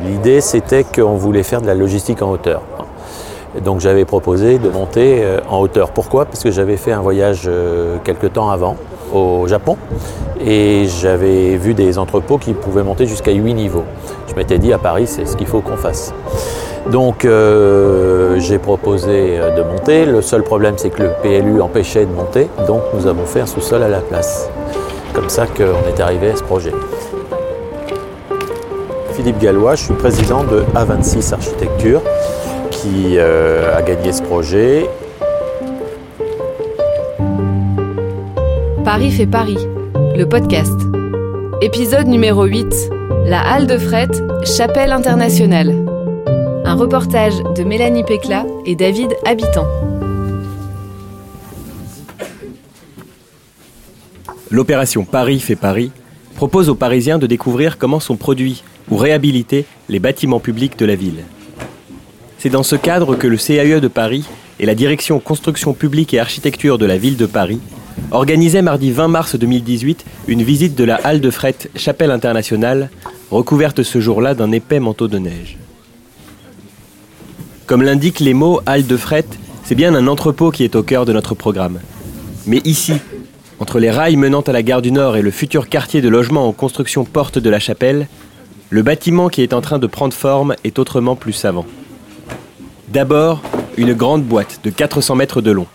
L'idée, c'était qu'on voulait faire de la logistique en hauteur. Donc j'avais proposé de monter euh, en hauteur. Pourquoi? Parce que j'avais fait un voyage euh, quelque temps avant au Japon et j'avais vu des entrepôts qui pouvaient monter jusqu'à 8 niveaux. Je m'étais dit à Paris, c'est ce qu'il faut qu'on fasse. Donc euh, j'ai proposé de monter. Le seul problème, c'est que le PLU empêchait de monter. Donc nous avons fait un sous-sol à la place. Comme ça qu'on est arrivé à ce projet. Philippe Gallois, je suis président de A26 Architecture qui euh, a gagné ce projet. Paris fait Paris, le podcast. Épisode numéro 8. La halle de fret, chapelle internationale. Un reportage de Mélanie Pécla et David Habitant. L'opération Paris fait Paris propose aux Parisiens de découvrir comment sont produits ou réhabiliter les bâtiments publics de la ville. C'est dans ce cadre que le CAE de Paris et la direction construction publique et architecture de la ville de Paris organisaient mardi 20 mars 2018 une visite de la halle de fret Chapelle Internationale, recouverte ce jour-là d'un épais manteau de neige. Comme l'indiquent les mots halle de fret, c'est bien un entrepôt qui est au cœur de notre programme. Mais ici, entre les rails menant à la gare du Nord et le futur quartier de logement en construction Porte de la Chapelle, le bâtiment qui est en train de prendre forme est autrement plus savant. D'abord, une grande boîte de 400 mètres de long,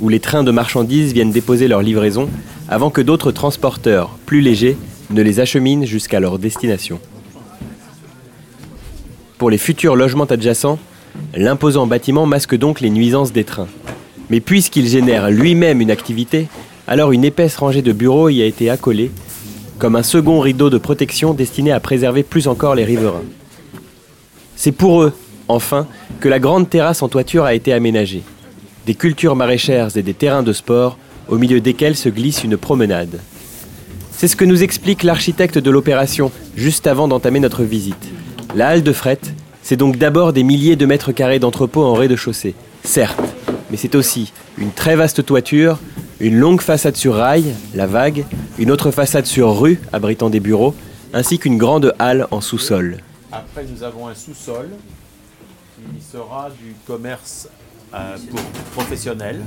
où les trains de marchandises viennent déposer leur livraison avant que d'autres transporteurs, plus légers, ne les acheminent jusqu'à leur destination. Pour les futurs logements adjacents, l'imposant bâtiment masque donc les nuisances des trains. Mais puisqu'il génère lui-même une activité, alors une épaisse rangée de bureaux y a été accolée comme un second rideau de protection destiné à préserver plus encore les riverains. C'est pour eux, enfin, que la grande terrasse en toiture a été aménagée. Des cultures maraîchères et des terrains de sport, au milieu desquels se glisse une promenade. C'est ce que nous explique l'architecte de l'opération juste avant d'entamer notre visite. La halle de fret, c'est donc d'abord des milliers de mètres carrés d'entrepôts en rez-de-chaussée, certes, mais c'est aussi une très vaste toiture, une longue façade sur rail, la vague, une autre façade sur rue abritant des bureaux, ainsi qu'une grande halle en sous-sol. Après, nous avons un sous-sol qui sera du commerce euh, pour professionnels.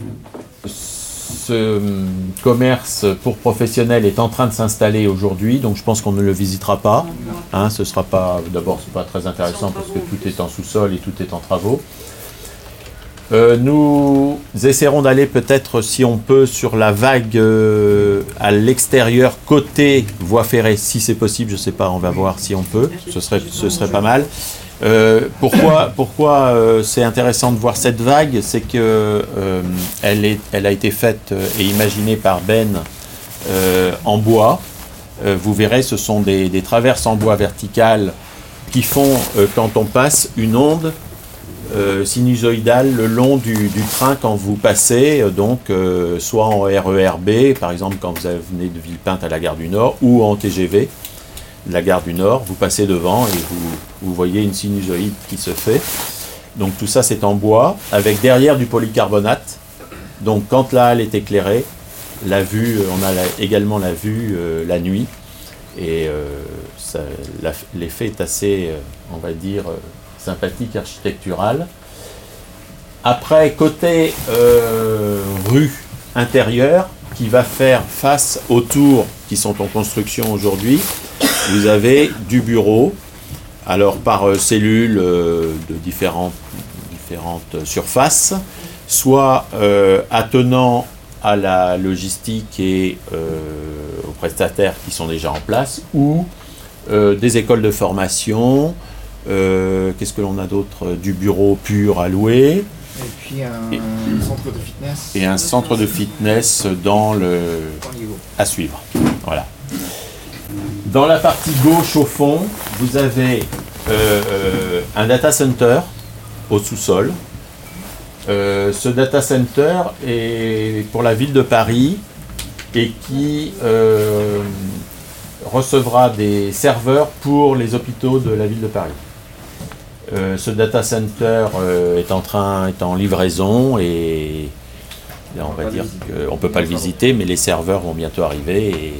Ce hum, commerce pour professionnels est en train de s'installer aujourd'hui, donc je pense qu'on ne le visitera pas. Hein, ce sera pas, d'abord, c'est pas très intéressant parce que tout est en sous-sol et tout est en travaux. Euh, nous essaierons d'aller peut-être, si on peut, sur la vague euh, à l'extérieur, côté voie ferrée, si c'est possible, je ne sais pas, on va voir si on peut, ce serait, ce serait pas mal. Euh, pourquoi pourquoi c'est intéressant de voir cette vague? C'est que elle, elle a été faite et imaginée par Ben en bois. vous verrez, ce sont des, des, traverses en bois verticales qui font, quand on passe, une onde euh, sinusoïdale le long du, train quand vous passez, euh, donc euh, soit en RERB, par exemple quand vous venez de Villepinte à la gare du Nord, ou en TGV la gare du Nord, vous passez devant et vous, voyez une sinusoïde qui se fait. Donc tout ça c'est en bois, avec derrière du polycarbonate. Donc quand la halle est éclairée, la vue, on a également la vue la nuit, et l'effet est assez, on va dire, sympathique architecturale. Après, côté euh, rue intérieure, qui va faire face aux tours qui sont en construction aujourd'hui, vous avez du bureau, alors par euh, cellules euh, de différentes, différentes surfaces, soit attenant à la logistique et aux prestataires qui sont déjà en place, ou des écoles de formation, euh, qu'est-ce que l'on a d'autre Du bureau pur à louer. Et puis un centre de fitness. Et un centre de fitness dans le. à suivre. Voilà. Dans la partie gauche au fond, vous avez euh, euh, un data center au sous-sol. ce data center est pour la ville de Paris et qui recevra des serveurs pour les hôpitaux de la ville de Paris. Euh, ce data center euh, est en train, est en livraison et on va dire qu'on ne peut pas le visiter, mais les serveurs vont bientôt arriver. Et...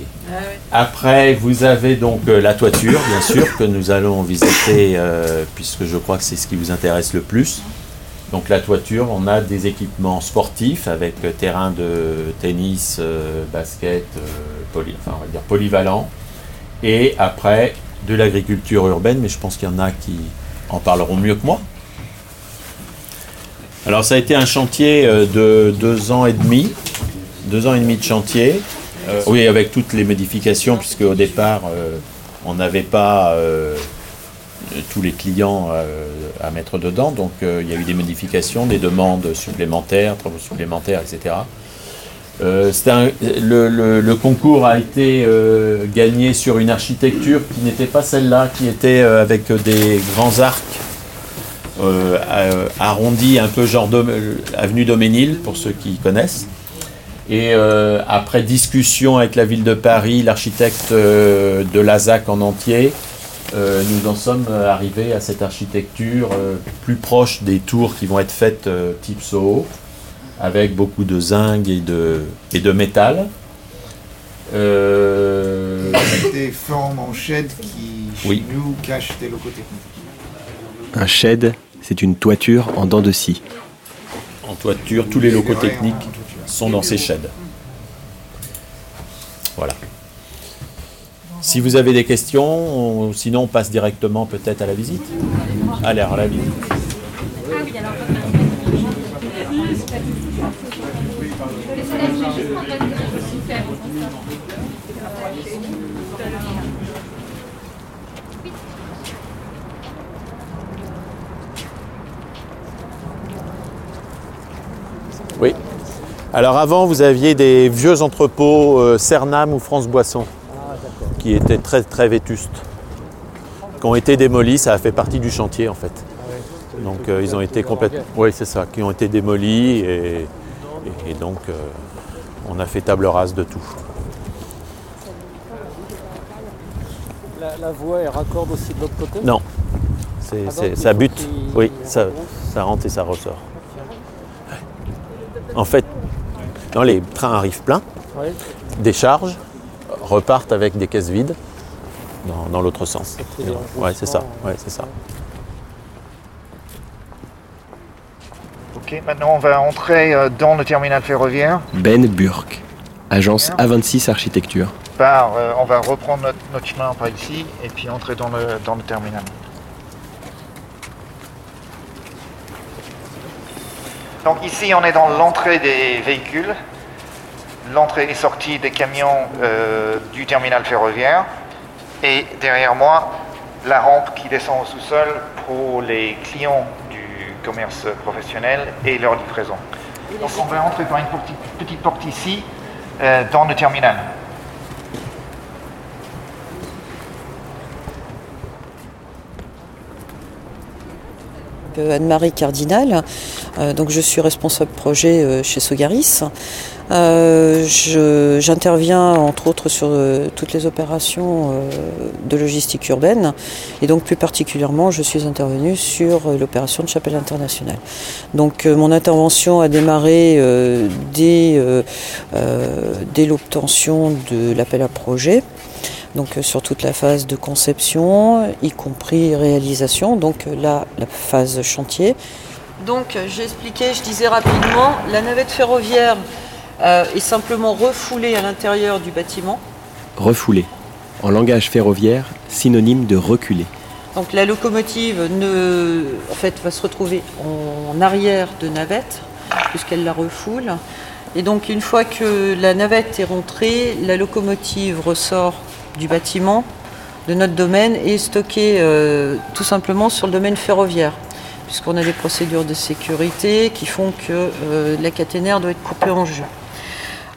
Après, vous avez donc euh, la toiture, bien sûr, que nous allons visiter, euh, puisque je crois que c'est ce qui vous intéresse le plus. Donc la toiture, on a des équipements sportifs avec euh, terrain de tennis, basket, poly, enfin, on va dire polyvalent. Et après, de l'agriculture urbaine, mais je pense qu'il y en a qui en parleront mieux que moi. Alors ça a été un chantier euh, de deux ans et demi, deux ans et demi de chantier. Euh, oui, avec toutes les modifications, puisque au départ, euh, on n'avait pas tous les clients à mettre dedans, donc il y a eu des modifications, des demandes supplémentaires, travaux supplémentaires, etc. le, le, concours a été gagné sur une architecture qui n'était pas celle-là, qui était avec des grands arcs euh, arrondi, un peu genre avenue Doménil, pour ceux qui connaissent. Et euh, après discussion avec la ville de Paris, l'architecte euh, de l'ASAC en entier, nous en sommes arrivés à cette architecture plus proche des tours qui vont être faites type Soho, avec beaucoup de zinc et de, et de métal. Des formes en shed qui, chez nous, cachent des locaux techniques. Un shed c'est une toiture en dents de scie. En toiture, tous les locaux techniques sont dans ces sheds. Voilà. Si vous avez des questions, sinon on passe directement peut-être à la visite. Allez, à la visite. Oui. Alors avant, vous aviez des vieux entrepôts euh, Cernam ou France Boisson qui étaient très très vétustes, qui ont été démolis. Ça a fait partie du chantier en fait. Donc euh, ils ont été complètement. Oui, c'est ça, qui ont été démolis et, donc euh, on a fait table rase de tout. La, voie est raccorde aussi de l'autre côté? Non. C'est, ah, ça bute. Oui, ça, ça rentre et ça ressort. En fait, dans les trains arrivent pleins, déchargent, repartent avec des caisses vides dans, l'autre sens. Ouais, c'est ça. Ouais, c'est ça. Ok, maintenant on va entrer euh, dans le terminal ferroviaire. Ben Burke, agence A26 Architecture. Euh, on va reprendre notre, chemin par ici et puis entrer dans le, dans le terminal. Donc ici, on est dans l'entrée des véhicules, l'entrée et sortie des camions euh, du terminal ferroviaire. Et derrière moi, la rampe qui descend au sous-sol pour les clients commerce professionnel et leur livraison. Donc on va entrer par une petite porte ici euh, dans le terminal. Anne-Marie Cardinal. Euh, donc je suis responsable projet euh, chez Sogaris. Euh, j'interviens entre autres sur toutes les opérations de logistique urbaine et donc plus particulièrement je suis intervenue sur l'opération de Chapelle Internationale. Donc mon intervention a démarré dès, dès l'obtention de l'appel à projet donc euh, sur toute la phase de conception, y compris réalisation, donc euh, là la phase chantier. Donc euh, j'ai expliqué, je disais rapidement, la navette ferroviaire est simplement refoulée à l'intérieur du bâtiment. Refoulée, en langage ferroviaire, synonyme de reculer. Donc la locomotive ne, en fait, va se retrouver en arrière de navette, puisqu'elle la refoule. Et donc une fois que la navette est rentrée, la locomotive ressort du bâtiment de notre domaine est stocké euh, tout simplement sur le domaine ferroviaire, puisqu'on a des procédures de sécurité qui font que euh, la caténaire doit être coupée en jeu.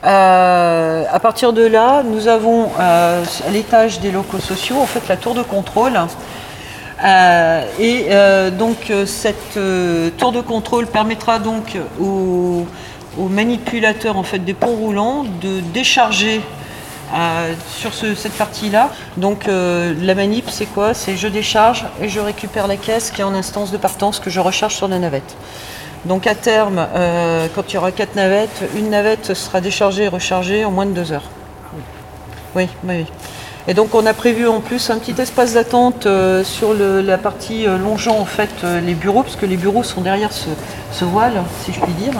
Euh, à partir de là, nous avons à l'étage des locaux sociaux en fait la tour de contrôle. et donc cette tour de contrôle permettra donc aux, aux manipulateurs en fait des ponts roulants de décharger sur cette partie-là. Donc euh, la manip, c'est quoi? C'est je décharge et je récupère la caisse qui est en instance de partance que je recharge sur la navette. Donc à terme, euh, quand il y aura quatre navettes, une navette sera déchargée et rechargée en moins de deux heures. Oui, oui. Et donc on a prévu en plus un petit espace d'attente euh, sur la partie longeant en fait les bureaux, puisque les bureaux sont derrière ce voile, si je puis dire,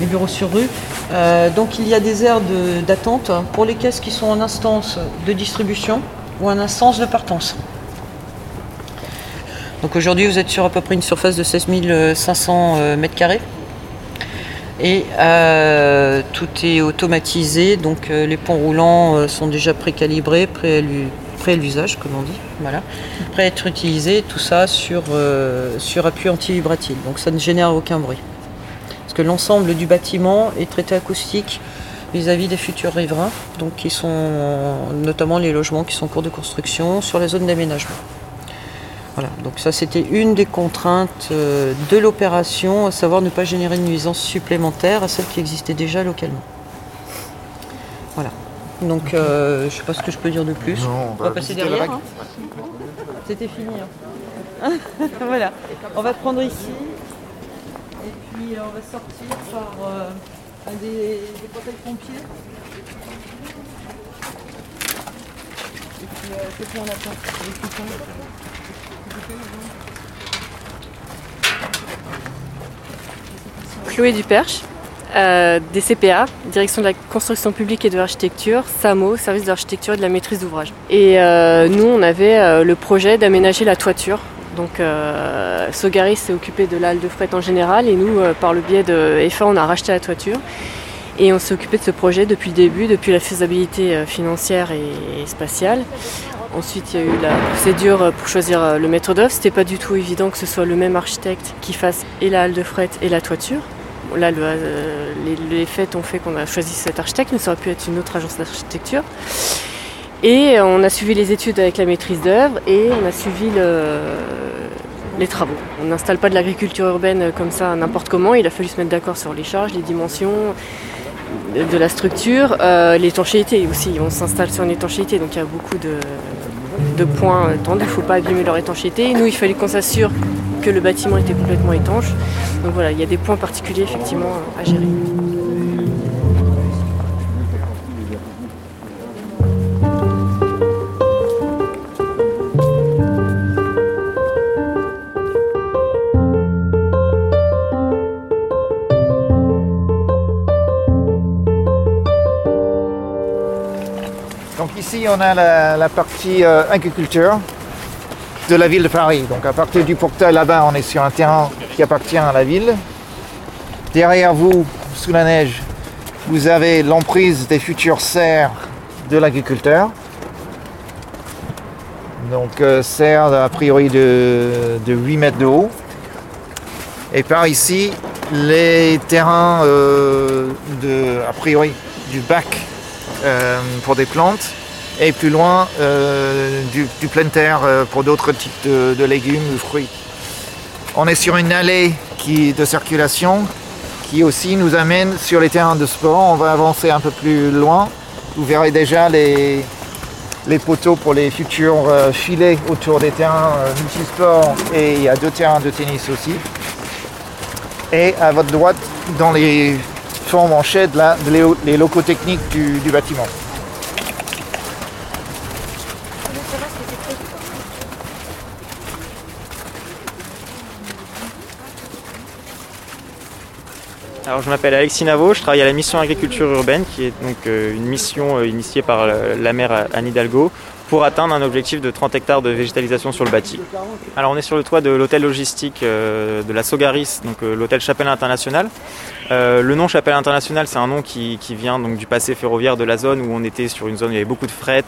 les bureaux sur rue. Euh, donc il y a des aires d'attente pour les caisses qui sont en instance de distribution ou en instance de partance. Donc aujourd'hui, vous êtes sur à peu près une surface de 16 500 euh, mètres carrés. Et euh, tout est automatisé, donc euh, les ponts roulants sont déjà précalibrés, prêts à l'usage, comme on dit, voilà, prêts à être utilisés, tout ça sur, sur appui anti-vibratile. Donc ça ne génère aucun bruit. Que l'ensemble du bâtiment est traité acoustique vis-à-vis des futurs riverains, donc qui sont notamment les logements qui sont en cours de construction sur la zone d'aménagement. Voilà, donc ça c'était une des contraintes euh, de l'opération, à savoir ne pas générer de nuisance supplémentaire à celle qui existait déjà localement. Voilà. Donc euh, je ne sais pas ce que je peux dire de plus. Non, on va passer derrière. hein. C'était fini. hein. voilà. On va prendre ici. Puis euh, on va sortir par euh, un des, des portails pompiers. Et puis euh, qu'on attend. Chloé Duperche, euh, DCPA, Direction de la construction publique et de l'architecture, SAMO, Service de l'architecture et de la maîtrise d'ouvrage. Et euh, nous, on avait le projet d'aménager la toiture. Donc euh, Sogaris s'est occupé de la halle de fret en général et nous, euh, par le biais de EFA, on a racheté la toiture. Et on s'est occupé de ce projet depuis le début, depuis la faisabilité euh, financière et, spatiale. Ensuite, il y a eu la procédure pour choisir euh, le maître d'œuvre. C'était pas du tout évident que ce soit le même architecte qui fasse et la halle de fret et la toiture. Là, le- euh, les, les faits ont fait qu'on a choisi cet architecte, mais ça aurait pu être une autre agence d'architecture. Et on a suivi les études avec la maîtrise d'œuvre et on a suivi le- les travaux. On n'installe pas de l'agriculture urbaine comme ça n'importe comment. Il a fallu se mettre d'accord sur les charges, les dimensions de- la structure, euh, l'étanchéité aussi. On s'installe sur une étanchéité, donc il y a beaucoup de, de points tendus. Il ne faut pas abîmer leur étanchéité. Nous, il fallait qu'on s'assure que le bâtiment était complètement étanche. Donc voilà, il y a des points particuliers effectivement à gérer. Donc ici, on a la, partie euh, agriculture de la ville de Paris. Donc à partir du portail là-bas, on est sur un terrain qui appartient à la ville. Derrière vous, sous la neige, vous avez l'emprise des futures serres de l'agriculteur. Donc euh, serre a priori de, de 8 mètres de haut. Et par ici, les terrains euh, de, a priori du bac pour des plantes et plus loin euh, du, plein terre euh, pour d'autres types de, légumes ou fruits. On est sur une allée qui, de circulation qui aussi nous amène sur les terrains de sport. On va avancer un peu plus loin. Vous verrez déjà les, les poteaux pour les futurs euh, filets autour des terrains euh, multisports et il y a deux terrains de tennis aussi. Et à votre droite, dans les formes en shed, là, les, locaux techniques du, du bâtiment. Alors je m'appelle Alexis Navo, je travaille à la mission agriculture urbaine qui est donc euh, une mission euh, initiée par euh, la maire Anne Hidalgo pour atteindre un objectif de 30 hectares de végétalisation sur le bâti. Alors on est sur le toit de l'hôtel logistique euh, de la Sogaris, donc euh, l'hôtel Chapelle International. Euh, le nom Chapelle International, c'est un nom qui, vient donc du passé ferroviaire de la zone où on était sur une zone où il y avait beaucoup de fret,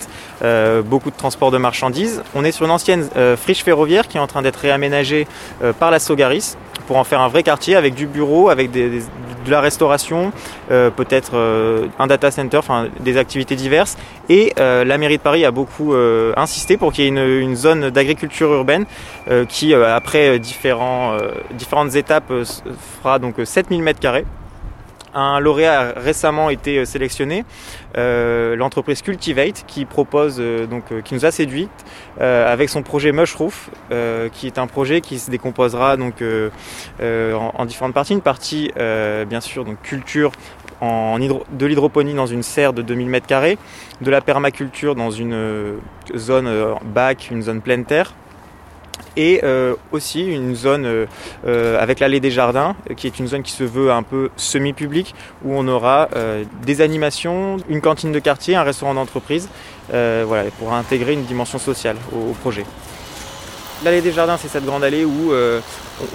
beaucoup de transport de marchandises. On est sur une ancienne friche ferroviaire qui est en train d'être réaménagée par la Sogaris pour en faire un vrai quartier avec du bureau, avec des- de la restauration, euh, peut-être euh, un data center, des activités diverses. Et euh, la mairie de Paris a beaucoup insisté pour qu'il y ait une, zone d'agriculture urbaine qui, après différentes étapes, fera donc 7000 mètres carrés Un lauréat a récemment été sélectionné, l'entreprise Cultivate, qui propose donc qui nous a séduit avec son projet Mushroof, qui est un projet qui se décomposera donc en, en, différentes parties. Une partie bien sûr donc culture en de l'hydroponie dans une serre de 2000 m2, de la permaculture dans une euh, zone euh, bac, une zone pleine terre, et euh, aussi une zone avec l'allée des jardins, qui est une zone qui se veut un peu semi-publique, où on aura des animations, une cantine de quartier, un restaurant d'entreprise, voilà, pour intégrer une dimension sociale au projet. L'allée des jardins, c'est cette grande allée où euh,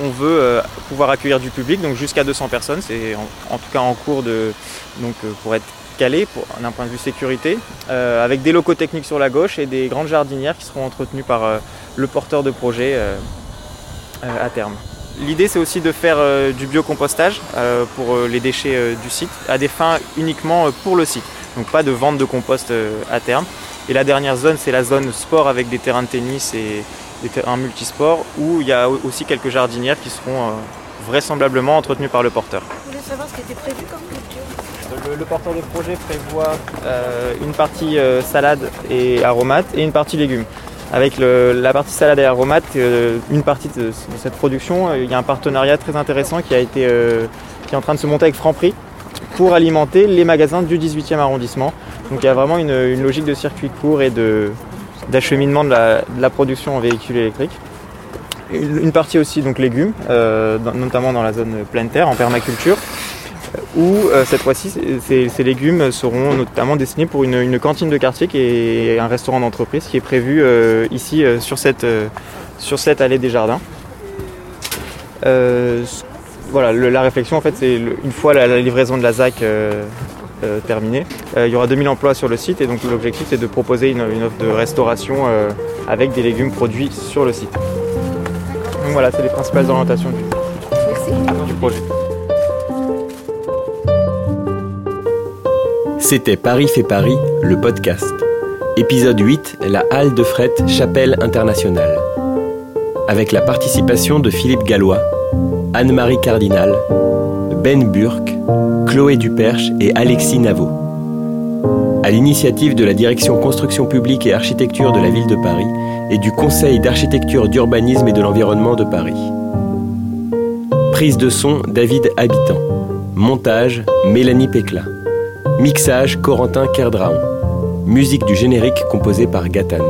on veut euh, pouvoir accueillir du public, donc jusqu'à 200 personnes. C'est en, tout cas en cours de, donc, euh, pour être calé d'un point de vue sécurité, avec des locaux techniques sur la gauche et des grandes jardinières qui seront entretenues par le porteur de projet à terme. L'idée c'est aussi de faire du biocompostage pour les déchets du site à des fins uniquement pour le site, donc pas de vente de compost à terme. Et la dernière zone c'est la zone sport avec des terrains de tennis et, un multisport où il y a aussi quelques jardinières qui seront euh, vraisemblablement entretenues par le porteur. Savoir ce qui était prévu comme culture le, porteur de projet prévoit euh, une partie euh, salade et aromates et une partie légumes. Avec la partie salade et aromates, une partie de, cette production, il y a un partenariat très intéressant qui, a été, qui est en train de se monter avec Franprix pour alimenter les magasins du 18e arrondissement. Donc il y a vraiment une logique de circuit court et d'acheminement de la, production en véhicules électriques. Une partie aussi donc légumes, euh, notamment dans la zone pleine terre, en permaculture, où euh, cette fois-ci ces, légumes seront notamment destinés pour une, cantine de quartier qui est un restaurant d'entreprise qui est prévu euh, ici sur, cette, sur cette allée des jardins. voilà, la réflexion en fait c'est une fois la, livraison de la ZAC euh, terminé. Euh, il y aura 2000 emplois sur le site et donc l'objectif c'est de proposer une, offre de restauration euh, avec des légumes produits sur le site. Donc voilà, c'est les principales orientations du, projet. C'était Paris fait Paris, le podcast. Épisode 8, la halle de fret Chapelle Internationale. Avec la participation de Philippe Gallois, Anne-Marie Cardinal, Ben Burke, Chloé Duperche et Alexis Navot. À l'initiative de la Direction Construction publique et Architecture de la Ville de Paris et du Conseil d'architecture, d'urbanisme et de l'environnement de Paris. Prise de son David Habitant. Montage Mélanie Pécla. Mixage Corentin Kerdraon. Musique du générique composée par Gatane.